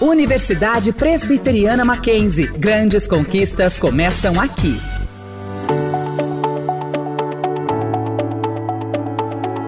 Universidade Presbiteriana Mackenzie. Grandes conquistas começam aqui.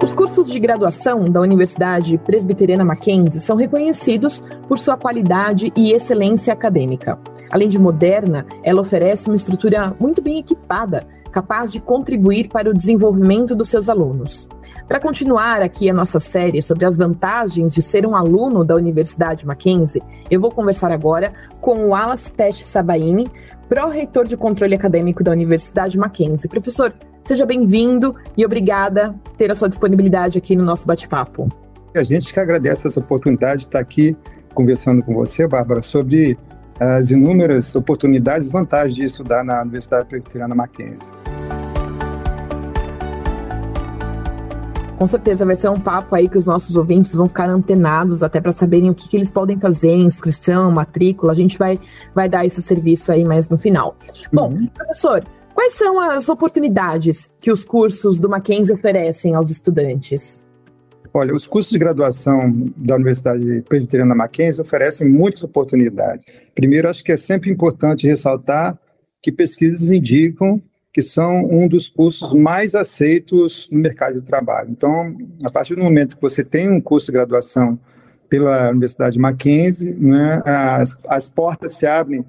Os cursos de graduação da Universidade Presbiteriana Mackenzie são reconhecidos por sua qualidade e excelência acadêmica. Além de moderna, ela oferece uma estrutura muito bem equipada, capaz de contribuir para o desenvolvimento dos seus alunos. Para continuar aqui a nossa série sobre as vantagens de ser um aluno da Universidade Mackenzie, eu vou conversar agora com o Alas Teste Sabaini, pró-reitor de controle acadêmico da Universidade Mackenzie. Professor, seja bem-vindo e obrigada por ter a sua disponibilidade aqui no nosso bate-papo. A gente que agradece essa oportunidade de estar aqui conversando com você, Bárbara, sobre as inúmeras oportunidades e vantagens de estudar na Universidade Presbiteriana Mackenzie. Com certeza vai ser um papo aí que os nossos ouvintes vão ficar antenados até para saberem o que, que, eles podem fazer, inscrição, matrícula. A gente vai, vai dar esse serviço aí mais no final. Bom, uhum. professor, quais são as oportunidades que os cursos do Mackenzie oferecem aos estudantes? Olha, os cursos de graduação da Universidade Presbiteriana Mackenzie oferecem muitas oportunidades. Primeiro, acho que é sempre importante ressaltar que pesquisas indicam que são um dos cursos mais aceitos no mercado de trabalho. Então, a partir do momento que você tem um curso de graduação pela Universidade Mackenzie, né, as, as portas se abrem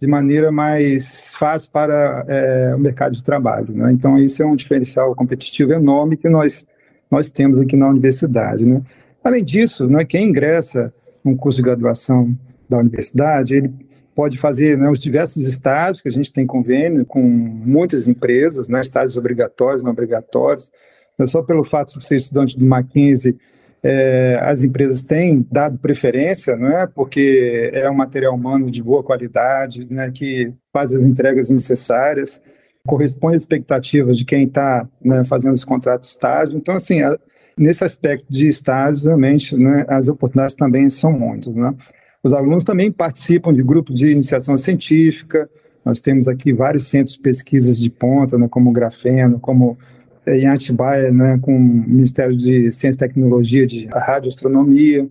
de maneira mais fácil para é, o mercado de trabalho. Né? Então, isso é um diferencial competitivo enorme que nós, nós temos aqui na universidade. Né? Além disso, né, quem ingressa num curso de graduação da universidade, ele pode fazer né, os diversos estágios, que a gente tem convênio com muitas empresas, né, estágios obrigatórios, não obrigatórios. Então, só pelo fato de ser estudante do Mackenzie, é, as empresas têm dado preferência, não é? porque é um material humano de boa qualidade, né, que faz as entregas necessárias, corresponde às expectativas de quem está né, fazendo os contratos estágio. Então, assim, a, nesse aspecto de estágios, realmente, né, as oportunidades também são muitas. Né? Os alunos também participam de grupos de iniciação científica. Nós temos aqui vários centros de pesquisas de ponta, né, como o Grafeno, como é, em Atibaia, né, com o Ministério de Ciência e Tecnologia de Radioastronomia.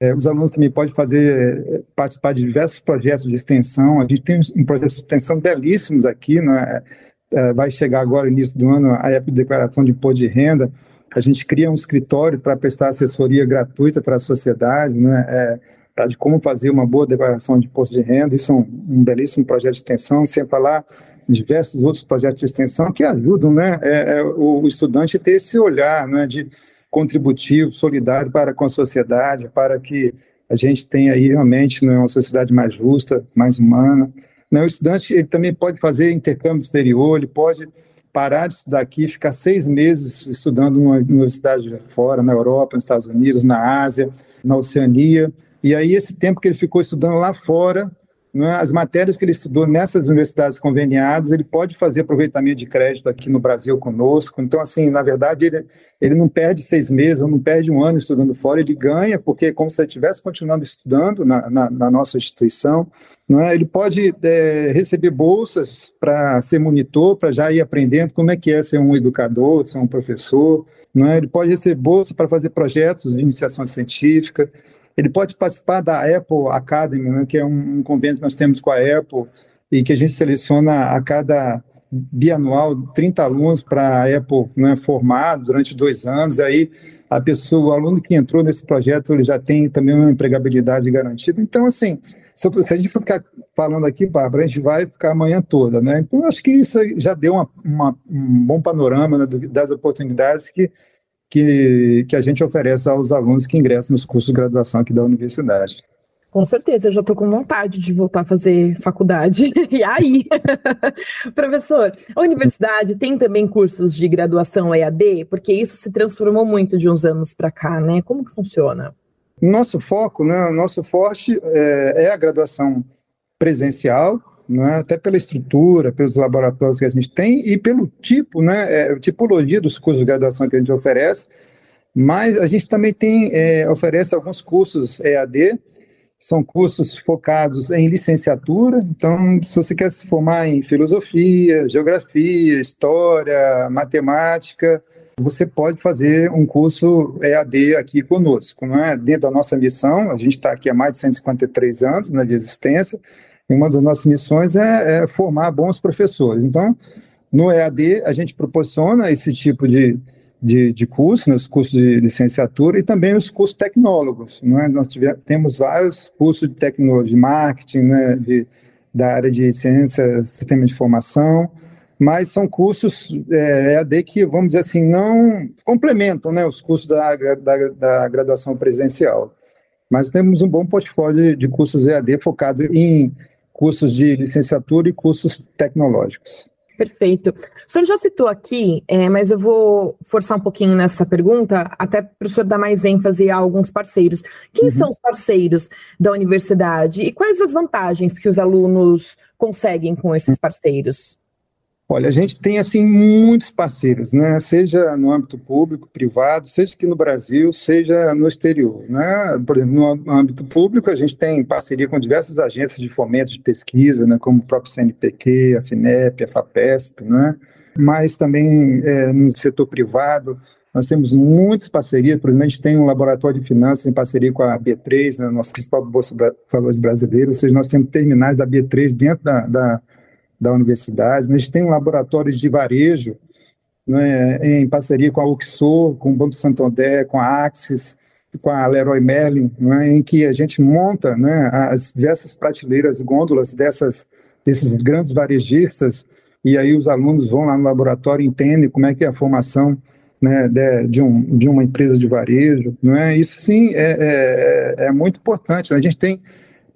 É, os alunos também podem fazer, participar de diversos projetos de extensão. A gente tem um projeto de extensão belíssimos aqui, né? É, vai chegar agora, início do ano, a época de declaração de imposto de renda. A gente cria um escritório para prestar assessoria gratuita para a sociedade, né? É, tá, de como fazer uma boa declaração de imposto de renda. Isso é um, um belíssimo projeto de extensão, sem falar diversos outros projetos de extensão que ajudam né, é, é, o estudante a ter esse olhar né, de contributivo, solidário para com a sociedade, para que a gente tenha aí realmente né, uma sociedade mais justa, mais humana. Né, o estudante ele também pode fazer intercâmbio exterior, ele pode parar de estudar aqui, ficar seis meses estudando numa universidade fora, na Europa, nos Estados Unidos, na Ásia, na Oceania, e aí, esse tempo que ele ficou estudando lá fora, né, as matérias que ele estudou nessas universidades conveniadas, ele pode fazer aproveitamento de crédito aqui no Brasil conosco. Então, assim, na verdade, ele, ele não perde seis meses, ou não perde um ano estudando fora, ele ganha, porque é como se ele estivesse continuando estudando na, na, na nossa instituição. Né? Ele pode é, receber bolsas para ser monitor, para já ir aprendendo como é que é ser um educador, ser um professor. Né? Ele pode receber bolsa para fazer projetos de iniciação científica. Ele pode participar da Apple Academy, né, que é um, um convênio que nós temos com a Apple e que a gente seleciona a cada bianual 30 alunos para a Apple né, formar durante dois anos. Aí a pessoa, o aluno que entrou nesse projeto, ele já tem também uma empregabilidade garantida. Então, assim, se, a gente ficar falando aqui, Bárbara, a gente vai ficar a manhã toda, né? Então, acho que isso já deu uma, uma, um bom panorama né, das oportunidades que que, que a gente oferece aos alunos que ingressam nos cursos de graduação aqui da universidade. Com certeza, eu já estou com vontade de voltar a fazer faculdade. E aí? Professor, a universidade tem também cursos de graduação EAD? Porque isso se transformou muito de uns anos para cá, né? Como que funciona? Nosso foco, né, nosso forte é, é a graduação presencial, né, até pela estrutura, pelos laboratórios que a gente tem e pelo tipo, né, é, tipologia dos cursos de graduação que a gente oferece, mas a gente também tem, é, oferece alguns cursos EAD, são cursos focados em licenciatura, então se você quer se formar em filosofia, geografia, história, matemática, você pode fazer um curso EAD aqui conosco. Não é? Dentro da nossa missão, a gente está aqui há mais de 153 anos né, de existência, e uma das nossas missões é, é formar bons professores. Então, no EAD, a gente proporciona esse tipo de, de, de curso, né, os cursos de licenciatura e também os cursos tecnólogos. Né? Nós tivemos, temos vários cursos de tecnologia, de marketing, né, de, da área de ciência, sistema de informação, mas são cursos é, EAD que, vamos dizer assim, não complementam né, os cursos da, da, da graduação presidencial. Mas temos um bom portfólio de cursos EAD focado em cursos de licenciatura e cursos tecnológicos. Perfeito. O senhor já citou aqui, é, mas eu vou forçar um pouquinho nessa pergunta, até para o senhor dar mais ênfase a alguns parceiros. Quem uhum. são os parceiros da universidade e quais as vantagens que os alunos conseguem com esses parceiros? Olha, a gente tem assim muitos parceiros, né? Seja no âmbito público, privado, seja aqui no Brasil, seja no exterior, né? Por exemplo, no âmbito público, a gente tem parceria com diversas agências de fomento de pesquisa, né? Como o próprio CNPq, a FINEP, a FAPESP, né? Mas também é, no setor privado, nós temos muitas parcerias, por exemplo, a gente tem um laboratório de finanças em parceria com a B3, né, nossa principal bolsa de valores brasileira, ou seja, nós temos terminais da B3 dentro da, da da universidade. A gente tem um laboratório de varejo né, em parceria com a Uxor, com o Banco Santander, com a Axis, com a Leroy Merlin, né, em que a gente monta né, as diversas prateleiras e gôndolas dessas, desses grandes varejistas, e aí os alunos vão lá no laboratório entendem como é que é a formação né, de, de, um, de uma empresa de varejo. Não é? Isso, sim, é, é, é muito importante. Né? A gente tem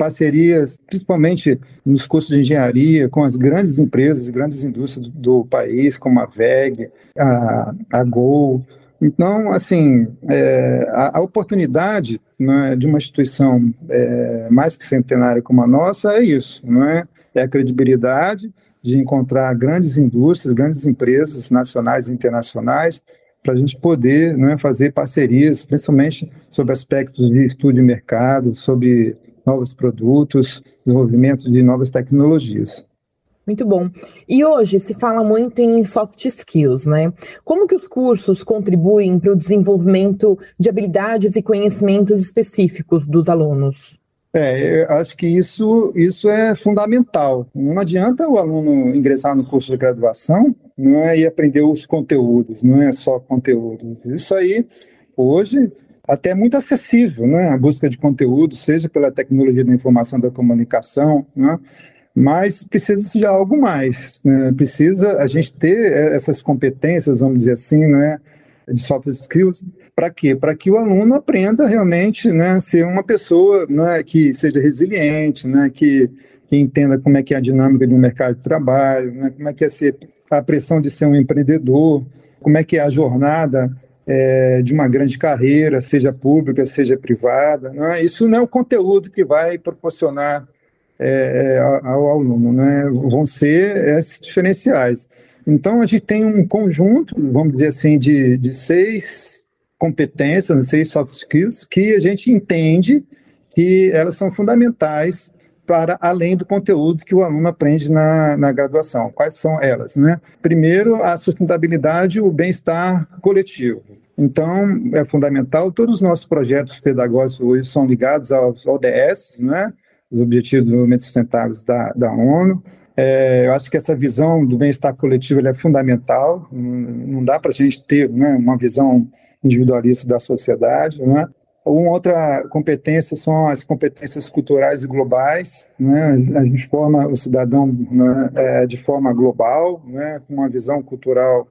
parcerias, principalmente nos cursos de engenharia, com as grandes empresas, grandes indústrias do, país, como a VEG, a, a Gol. Então, assim, é, a, a, oportunidade né, de uma instituição é, mais que centenária como a nossa é isso, não é? É a credibilidade de encontrar grandes indústrias, grandes empresas nacionais e internacionais para a gente poder né, fazer parcerias, principalmente sobre aspectos de estudo de mercado, sobre novos produtos, desenvolvimento de novas tecnologias. Muito bom. E hoje se fala muito em soft skills, né? Como que os cursos contribuem para o desenvolvimento de habilidades e conhecimentos específicos dos alunos? É, eu acho que isso, isso é fundamental. Não adianta o aluno ingressar no curso de graduação não é, e aprender os conteúdos, não é só conteúdo. Isso aí, hoje, até é muito acessível, né? A busca de conteúdo, seja pela tecnologia da informação da comunicação, né? Mas precisa de algo mais, né? Precisa a gente ter essas competências, vamos dizer assim, né? De soft skills, para quê? Para que o aluno aprenda realmente, né? Ser uma pessoa, né? Que seja resiliente, né? Que que entenda como é que é a dinâmica de um mercado de trabalho, né? como é que é ser a pressão de ser um empreendedor, como é que é a jornada é, de uma grande carreira, seja pública, seja privada. Não é? Isso não é o conteúdo que vai proporcionar é, é ao aluno, né? vão ser esses diferenciais. Então, a gente tem um conjunto, vamos dizer assim, de, de seis competências, seis soft skills, que a gente entende que elas são fundamentais para além do conteúdo que o aluno aprende na, na graduação. Quais são elas? Né? Primeiro, a sustentabilidade o bem-estar coletivo. Então, é fundamental, todos os nossos projetos pedagógicos hoje são ligados aos ODS, né? os Objetivos do Desenvolvimento Sustentáveis da, da ONU. É, eu acho que essa visão do bem-estar coletivo é fundamental, não dá para a gente ter né, uma visão individualista da sociedade. Né? Uma outra competência são as competências culturais e globais. Né? A gente forma o cidadão né, é, de forma global, né, com uma visão cultural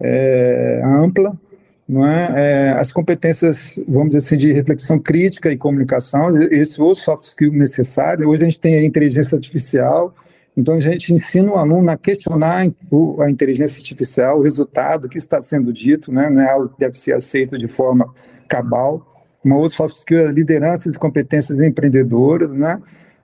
é, ampla. É? é? as competências, vamos dizer assim, de reflexão crítica e comunicação, esse é o soft skill necessário. Hoje a gente tem a inteligência artificial, então a gente ensina o aluno a questionar a inteligência artificial, o resultado, o que está sendo dito, né? não é algo que deve ser aceito de forma cabal. Uma outra soft skill é a liderança e competências empreendedoras, né?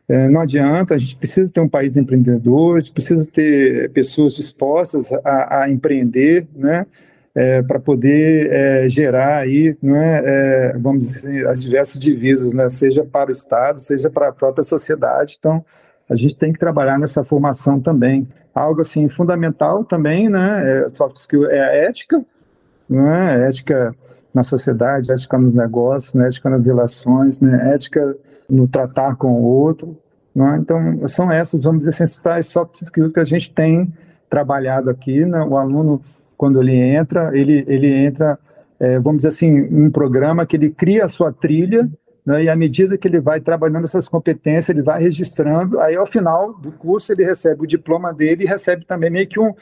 É, não adianta, a gente precisa ter um país empreendedor, a gente precisa ter pessoas dispostas a, a empreender, né? É, para poder é, gerar aí, né, é, vamos dizer, as diversas divisas, né, seja para o Estado, seja para a própria sociedade. Então, a gente tem que trabalhar nessa formação também. Algo assim fundamental também, né, é, soft skill é a ética, né? ética na sociedade, ética nos negócios, né? ética nas relações, né? ética no tratar com o outro. Né? Então, são essas, vamos dizer, assim, principais soft skills que a gente tem trabalhado aqui. Né? O aluno, quando ele entra, ele, ele entra, é, vamos dizer assim, um programa que ele cria a sua trilha, né? e à medida que ele vai trabalhando essas competências, ele vai registrando, aí ao final do curso ele recebe o diploma dele e recebe também meio que um,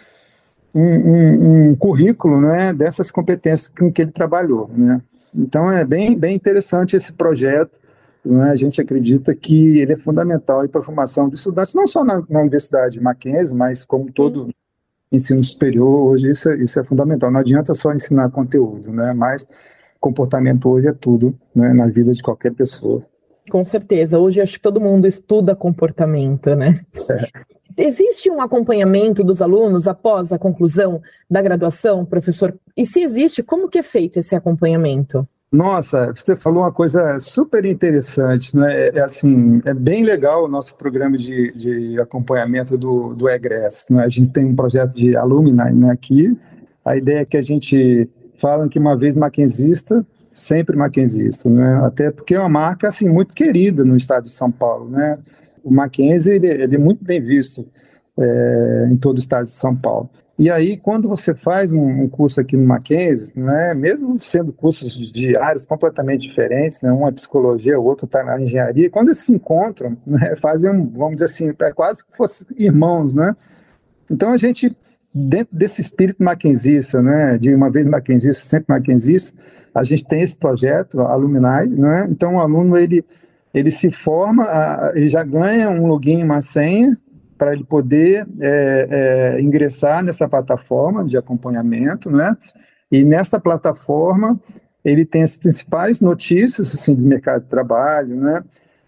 um, um, um currículo né, dessas competências com que ele trabalhou. Né? Então é bem, bem interessante esse projeto. Né? A gente acredita que ele é fundamental para a formação de estudantes, não só na, na Universidade Mackenzie, mas como todo ensino superior hoje, isso é, isso é fundamental. Não adianta só ensinar conteúdo, né? mas comportamento hoje é tudo né, na vida de qualquer pessoa. Com certeza. Hoje acho que todo mundo estuda comportamento, né? É. Existe um acompanhamento dos alunos após a conclusão da graduação, professor? E se existe, como que é feito esse acompanhamento? Nossa, você falou uma coisa super interessante, né? É, é assim, é bem legal o nosso programa de, de acompanhamento do, do egresso. Né? A gente tem um projeto de alumni né, aqui. A ideia é que a gente fala que uma vez maquenzista, sempre maquenzista, né? Até porque é uma marca assim muito querida no estado de São Paulo, né? O Mackenzie ele, ele é muito bem visto é, em todo o estado de São Paulo. E aí, quando você faz um, um, curso aqui no Mackenzie, né, mesmo sendo cursos de áreas completamente diferentes, né, uma é psicologia, o outro está na engenharia, quando eles se encontram, né, fazem, vamos dizer assim, é quase que fossem irmãos, né? Então, a gente, dentro desse espírito mackenzista, né, de uma vez mackenzista, sempre mackenzista, a gente tem esse projeto, Alumni, né? Então, o aluno, ele, ele se forma, ele já ganha um login, uma senha, para ele poder é, é, ingressar nessa plataforma de acompanhamento, né? E nessa plataforma ele tem as principais notícias assim do mercado de trabalho, né?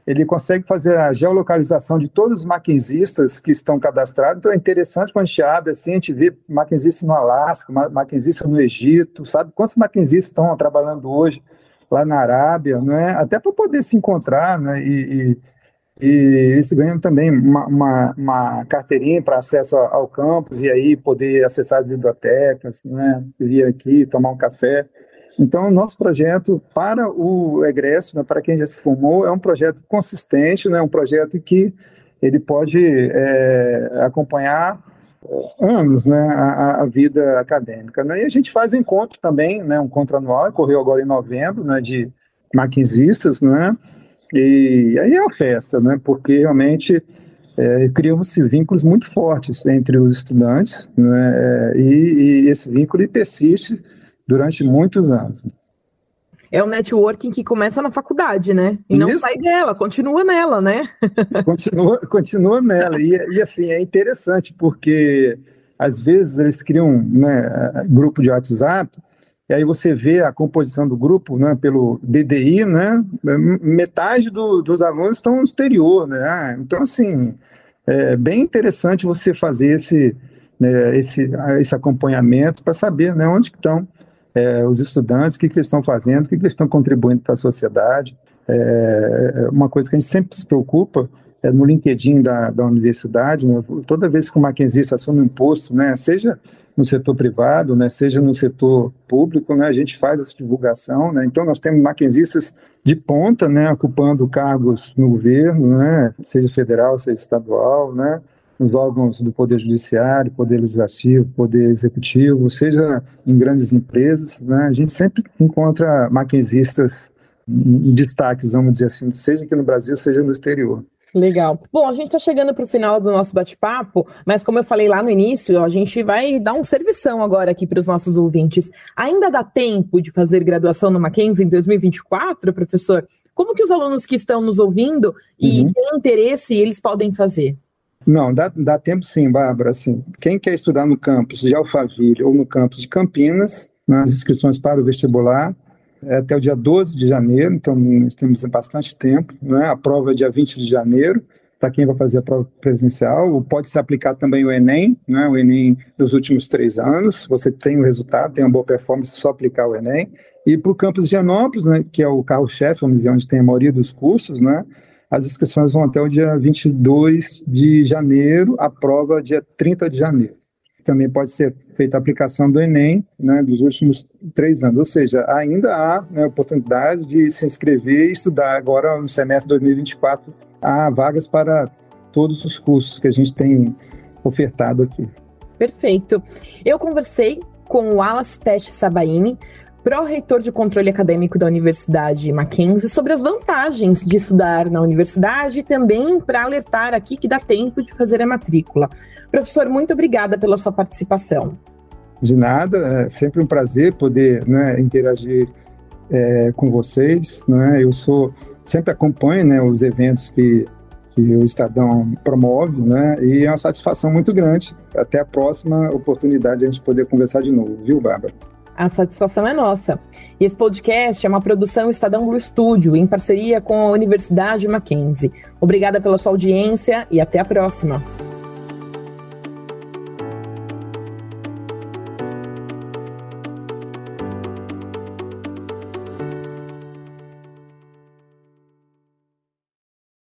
Ele consegue fazer a geolocalização de todos os maquinzistas que estão cadastrados. Então é interessante quando a gente abre assim, a gente vê maquinzistas no Alasca, maquinzistas no Egito, sabe quantos maquinzistas estão trabalhando hoje lá na Arábia, né? Até para poder se encontrar, né? E, e e eles ganham também uma, uma, uma carteirinha para acesso ao campus e aí poder acessar as bibliotecas, né, vir aqui tomar um café. Então, o nosso projeto para o egresso, né, para quem já se formou, é um projeto consistente, né, um projeto que ele pode é, acompanhar anos né, a, a, vida acadêmica. Né? E a gente faz encontro também, né, um encontro anual, ocorreu agora em novembro, né, de maquinzistas, né, e aí é a festa, né? Porque realmente é, criam-se vínculos muito fortes entre os estudantes, né? E, e esse vínculo persiste durante muitos anos. É o networking que começa na faculdade, né? E Isso. não sai dela, continua nela, né? continua, continua nela. E, e assim, é interessante, porque às vezes eles criam né, grupo de WhatsApp e aí você vê a composição do grupo, né, pelo DDI, né, metade do, dos alunos estão no exterior, né, ah, então assim, é bem interessante você fazer esse, né, esse, esse acompanhamento para saber, né, onde estão é, os estudantes, o que, que eles estão fazendo, o que, que eles estão contribuindo para a sociedade, é, uma coisa que a gente sempre se preocupa é, no LinkedIn da, da universidade, né, toda vez que o maquinzista assume um posto, né, seja no setor privado, né, seja no setor público, né, a gente faz essa divulgação, né, então nós temos maquinzistas de ponta, né, ocupando cargos no governo, né, seja federal, seja estadual, né, nos órgãos do Poder Judiciário, Poder Legislativo, Poder Executivo, seja em grandes empresas, né, a gente sempre encontra maquinzistas em destaques, vamos dizer assim, seja aqui no Brasil, seja no exterior. Legal. Bom, a gente está chegando para o final do nosso bate-papo, mas como eu falei lá no início, a gente vai dar um servição agora aqui para os nossos ouvintes. Ainda dá tempo de fazer graduação no Mackenzie em 2024, professor? Como que os alunos que estão nos ouvindo e uhum. têm interesse, eles podem fazer? Não, dá, dá tempo sim, Bárbara. Assim, quem quer estudar no campus de Alphaville ou no campus de Campinas, nas inscrições para o vestibular, é até o dia 12 de janeiro, então nós temos bastante tempo. Né? A prova é dia 20 de janeiro, para quem vai fazer a prova presencial. Pode se aplicar também o Enem, né? o Enem dos últimos três anos. Você tem o resultado, tem uma boa performance, só aplicar o Enem. E para o campus de Janópolis, né, que é o carro-chefe, vamos dizer, onde tem a maioria dos cursos, né, as inscrições vão até o dia 22 de janeiro, a prova dia 30 de janeiro. também pode ser feita a aplicação do Enem né, dos últimos três anos. Ou seja, ainda há né, oportunidade de se inscrever e estudar agora no semestre 2024. Há vagas para todos os cursos que a gente tem ofertado aqui. Perfeito. Eu conversei com o Wallace Teste Sabaini, pró-reitor de controle acadêmico da Universidade Mackenzie, sobre as vantagens de estudar na universidade e também para alertar aqui que dá tempo de fazer a matrícula. Professor, muito obrigada pela sua participação. De nada, é sempre um prazer poder né, interagir é, com vocês. Né? Eu sou sempre acompanho né, os eventos que, que o Estadão promove, né? E é uma satisfação muito grande. Até a próxima oportunidade de a gente poder conversar de novo, viu, Bárbara? A satisfação é nossa. E esse podcast é uma produção Estadão Blue Studio, em parceria com a Universidade Mackenzie. Obrigada pela sua audiência e até a próxima.